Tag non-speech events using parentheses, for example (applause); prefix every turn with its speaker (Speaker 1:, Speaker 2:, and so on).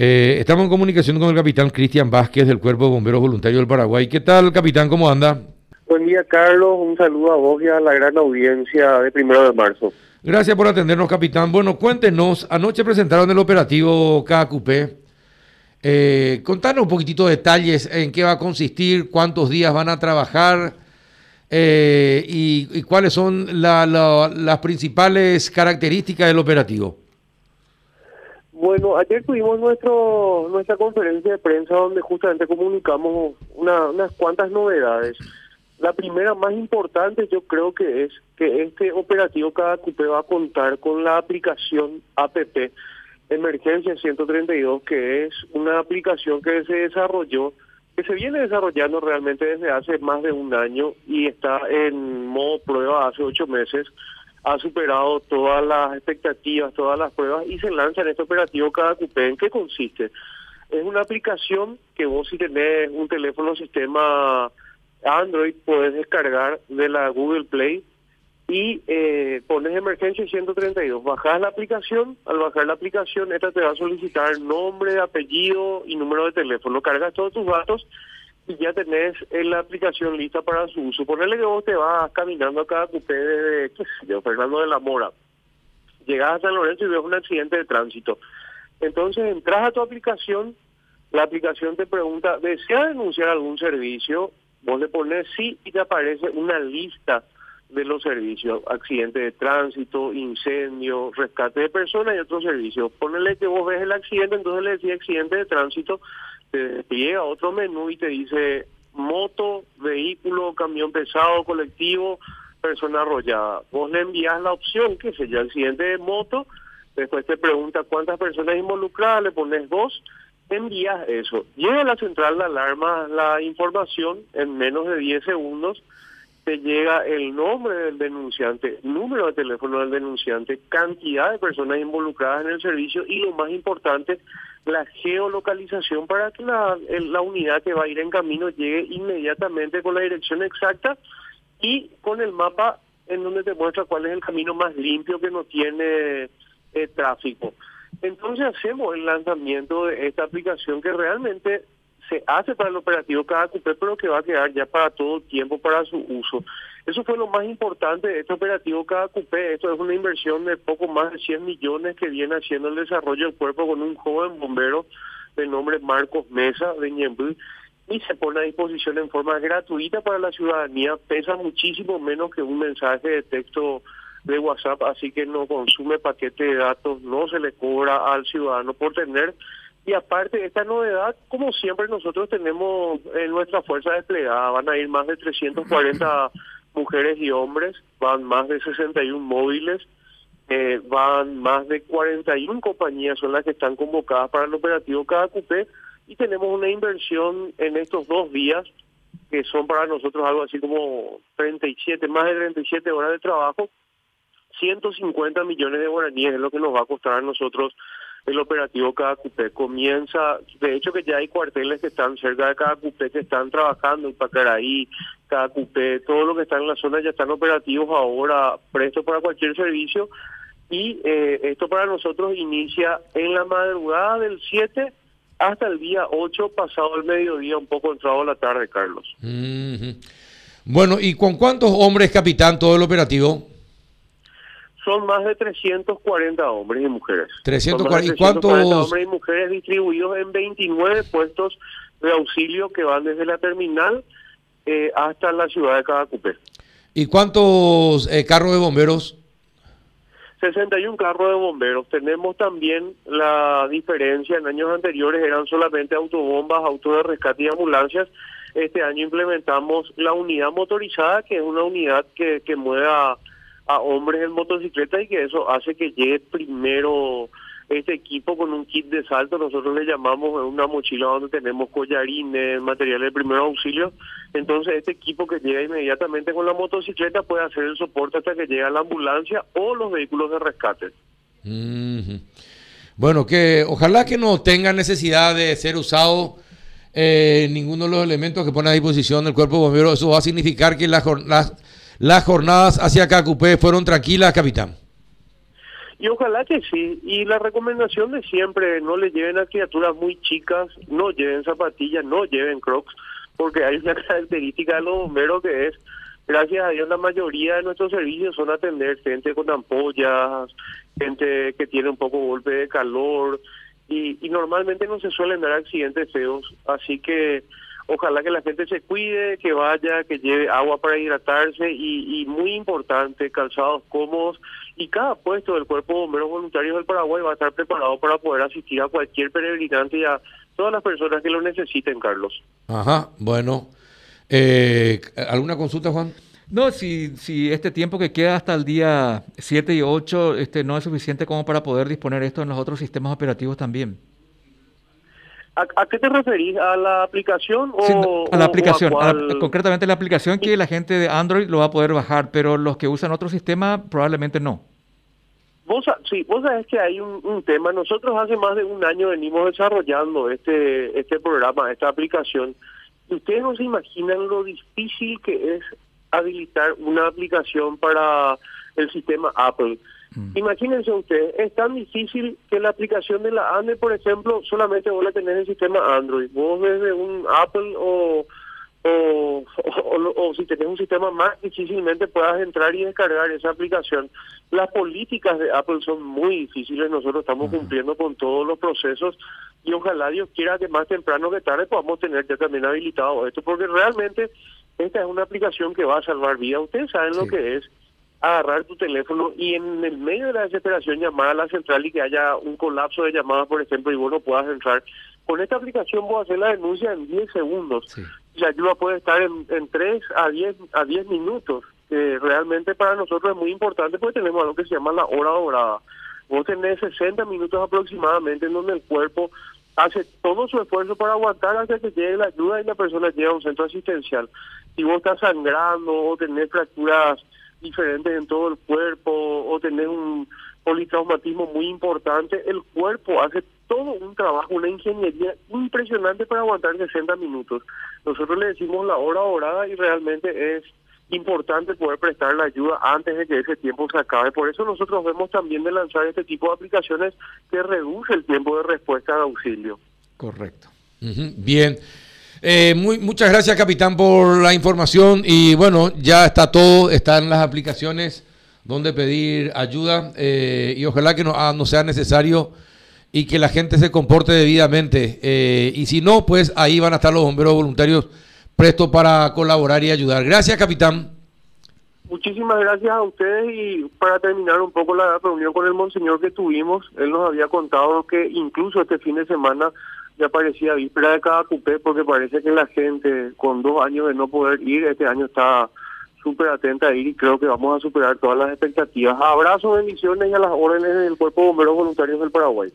Speaker 1: Eh, estamos en comunicación con el capitán Cristian Vázquez del Cuerpo de Bomberos Voluntarios del Paraguay. ¿Qué tal, capitán? ¿Cómo anda?
Speaker 2: Buen día, Carlos. Un saludo a vos y a la gran audiencia de primero de marzo.
Speaker 1: Gracias por atendernos, capitán. Bueno, cuéntenos, anoche presentaron el operativo KQP. Eh, contanos un poquitito de detalles en qué va a consistir, cuántos días van a trabajar eh, y, cuáles son las principales características del operativo.
Speaker 2: Bueno, ayer tuvimos nuestro nuestra conferencia de prensa donde justamente comunicamos unas cuantas novedades. La primera más importante yo creo que es que este operativo cada CUPE va a contar con la aplicación APP Emergencia 132, que es una aplicación que se desarrolló, que se viene desarrollando realmente desde hace más de un año y está en modo prueba hace ocho meses ha superado todas las expectativas, todas las pruebas y se lanza en este operativo cada cupé. ¿En qué consiste? Es una aplicación que vos si tenés un teléfono sistema Android puedes descargar de la Google Play y eh, pones emergencia 132. Bajas la aplicación, al bajar la aplicación esta te va a solicitar nombre, apellido y número de teléfono. Cargas todos tus datos y ya tenés la aplicación lista para su uso. Ponerle que vos te vas caminando a cada cupé de, Fernando de la Mora. Llegas a San Lorenzo y ves un accidente de tránsito. Entonces entras a tu aplicación, la aplicación te pregunta, ¿desea denunciar algún servicio? Vos le pones sí y te aparece una lista de los servicios, accidente de tránsito, incendio, rescate de personas y otros servicios. Ponele que vos ves el accidente, entonces le decís accidente de tránsito, te llega otro menú y te dice moto, vehículo, camión pesado, colectivo, persona arrollada. Vos le envías la opción, que sería accidente de moto, después te pregunta cuántas personas involucradas, le pones dos, envías eso. Llega a la central de alarma la información en menos de 10 segundos, te llega el nombre del denunciante, número de teléfono del denunciante, cantidad de personas involucradas en el servicio y lo más importante, la geolocalización para que la, unidad que va a ir en camino llegue inmediatamente con la dirección exacta y con el mapa en donde te muestra cuál es el camino más limpio que no tiene eh, tráfico. Entonces hacemos el lanzamiento de esta aplicación que realmente se hace para el operativo cada cupé, pero que va a quedar ya para todo el tiempo para su uso. Eso fue lo más importante de este operativo cada cupé. Esto es una inversión de poco más de 100 millones que viene haciendo el desarrollo del cuerpo con un joven bombero de nombre Marcos Mesa de Ñembú y se pone a disposición en forma gratuita para la ciudadanía. Pesa muchísimo menos que un mensaje de texto de WhatsApp, así que no consume paquete de datos, no se le cobra al ciudadano por tener y aparte, esta novedad, como siempre nosotros tenemos en nuestra fuerza desplegada, van a ir más de 340 (laughs) mujeres y hombres, van más de 61 móviles, eh, van más de 41 compañías son las que están convocadas para el operativo cada cupé y tenemos una inversión en estos dos días que son para nosotros algo así como 37, más de 37 horas de trabajo, 150 millones de guaraníes es lo que nos va a costar a nosotros el operativo cada cupé comienza, de hecho que ya hay cuarteles que están cerca de cada cupé que están trabajando, en Pacaraí, cada cupé, todo lo que está en la zona ya están operativos ahora, prestos para cualquier servicio y eh, esto para nosotros inicia en la madrugada del 7 hasta el día 8 pasado el mediodía, un poco entrado la tarde, Carlos.
Speaker 1: Bueno, ¿y con cuántos hombres, capitán, todo el operativo?
Speaker 2: Son más de 340 hombres y mujeres.
Speaker 1: 340, ¿Y cuántos hombres
Speaker 2: y mujeres distribuidos en 29 puestos de auxilio que van desde la terminal eh, hasta la ciudad de Cadacupé.
Speaker 1: ¿Y cuántos eh, carros de bomberos?
Speaker 2: 61 carros de bomberos. Tenemos también la diferencia, en años anteriores eran solamente autobombas, autos de rescate y ambulancias. Este año implementamos la unidad motorizada, que es una unidad que, que mueva a hombres en motocicleta y que eso hace que llegue primero este equipo con un kit de salto, nosotros le llamamos una mochila donde tenemos collarines, materiales de primer auxilio, entonces este equipo que llega inmediatamente con la motocicleta puede hacer el soporte hasta que llegue la ambulancia o los vehículos de rescate.
Speaker 1: Bueno, que ojalá que no tenga necesidad de ser usado eh, ninguno de los elementos que pone a disposición del cuerpo bombero, eso va a significar que las, las las jornadas hacia Cacupé fueron tranquilas, capitán.
Speaker 2: Y ojalá que sí. Y la recomendación de siempre, no le lleven a criaturas muy chicas, no lleven zapatillas, no lleven crocs, porque hay una (laughs) característica de los bomberos que es, gracias a Dios, la mayoría de nuestros servicios son atender gente con ampollas, gente que tiene un poco golpe de calor, y, y normalmente no se suelen dar accidentes feos. Así que ojalá que la gente se cuide, que vaya, que lleve agua para hidratarse y, y muy importante, calzados cómodos y cada puesto del Cuerpo de Bomberos Voluntarios del Paraguay va a estar preparado para poder asistir a cualquier peregrinante y a todas las personas que lo necesiten, Carlos.
Speaker 1: Ajá, bueno. Eh, ¿Alguna consulta, Juan?
Speaker 3: No, si, si este tiempo que queda hasta el día 7 y 8 este, no es suficiente como para poder disponer esto en los otros sistemas operativos también.
Speaker 2: ¿A, qué te referís? ¿A la aplicación o
Speaker 3: a la aplicación? concretamente la aplicación que la gente de Android lo va a poder bajar, pero los que usan otro sistema probablemente no.
Speaker 2: Vos, sí, vos sabés que hay un, tema. Nosotros hace más de un año venimos desarrollando este, este programa, esta aplicación. ustedes no se imaginan lo difícil que es habilitar una aplicación para el sistema Apple. Mm. Imagínense ustedes, es tan difícil que la aplicación de la Android, por ejemplo, solamente vos la tenés en el sistema Android. Vos desde un Apple o, o, o, si tenés un sistema más, difícilmente puedas entrar y descargar esa aplicación. Las políticas de Apple son muy difíciles, nosotros estamos cumpliendo con todos los procesos y ojalá Dios quiera que más temprano que tarde podamos tener ya también habilitado esto, porque realmente esta es una aplicación que va a salvar vidas. Ustedes saben lo que es agarrar tu teléfono y en el medio de la desesperación llamar a la central y que haya un colapso de llamadas, por ejemplo, y vos no puedas entrar. Con esta aplicación vos hacer la denuncia en 10 segundos. Y la ayuda puede estar en, en 3 a 10, a 10 minutos. que realmente para nosotros es muy importante porque tenemos algo que se llama la hora dorada. Vos tenés 60 minutos aproximadamente en donde el cuerpo hace todo su esfuerzo para aguantar hasta que llegue la ayuda y la persona llega a un centro asistencial. Si vos estás sangrando o tenés fracturas diferentes en todo el cuerpo o tener un politraumatismo muy importante, el cuerpo hace todo un trabajo, una ingeniería impresionante para aguantar 60 minutos. Nosotros le decimos la hora orada y realmente es importante poder prestar la ayuda antes de que ese tiempo se acabe. Por eso nosotros vemos también de lanzar este tipo de aplicaciones que reduce el tiempo de respuesta de auxilio.
Speaker 1: Correcto. Bien. Eh, muchas gracias, capitán, por la información. Y bueno, ya está todo, están las aplicaciones donde pedir ayuda. Eh, y ojalá que no, ah, no, sea necesario y que la gente se comporte debidamente. Eh, y si no, pues ahí van a estar los bomberos voluntarios prestos para colaborar y ayudar. Gracias, capitán.
Speaker 2: Muchísimas gracias a ustedes y para terminar un poco la reunión con el monseñor que tuvimos, él nos había contado que incluso este fin de semana ya parecía víspera de cada cupé porque parece que la gente con dos años de no poder ir, este año está súper atenta a ir y creo que vamos a superar todas las expectativas. Abrazos, bendiciones y a las órdenes del Cuerpo de Bomberos Voluntarios del Paraguay.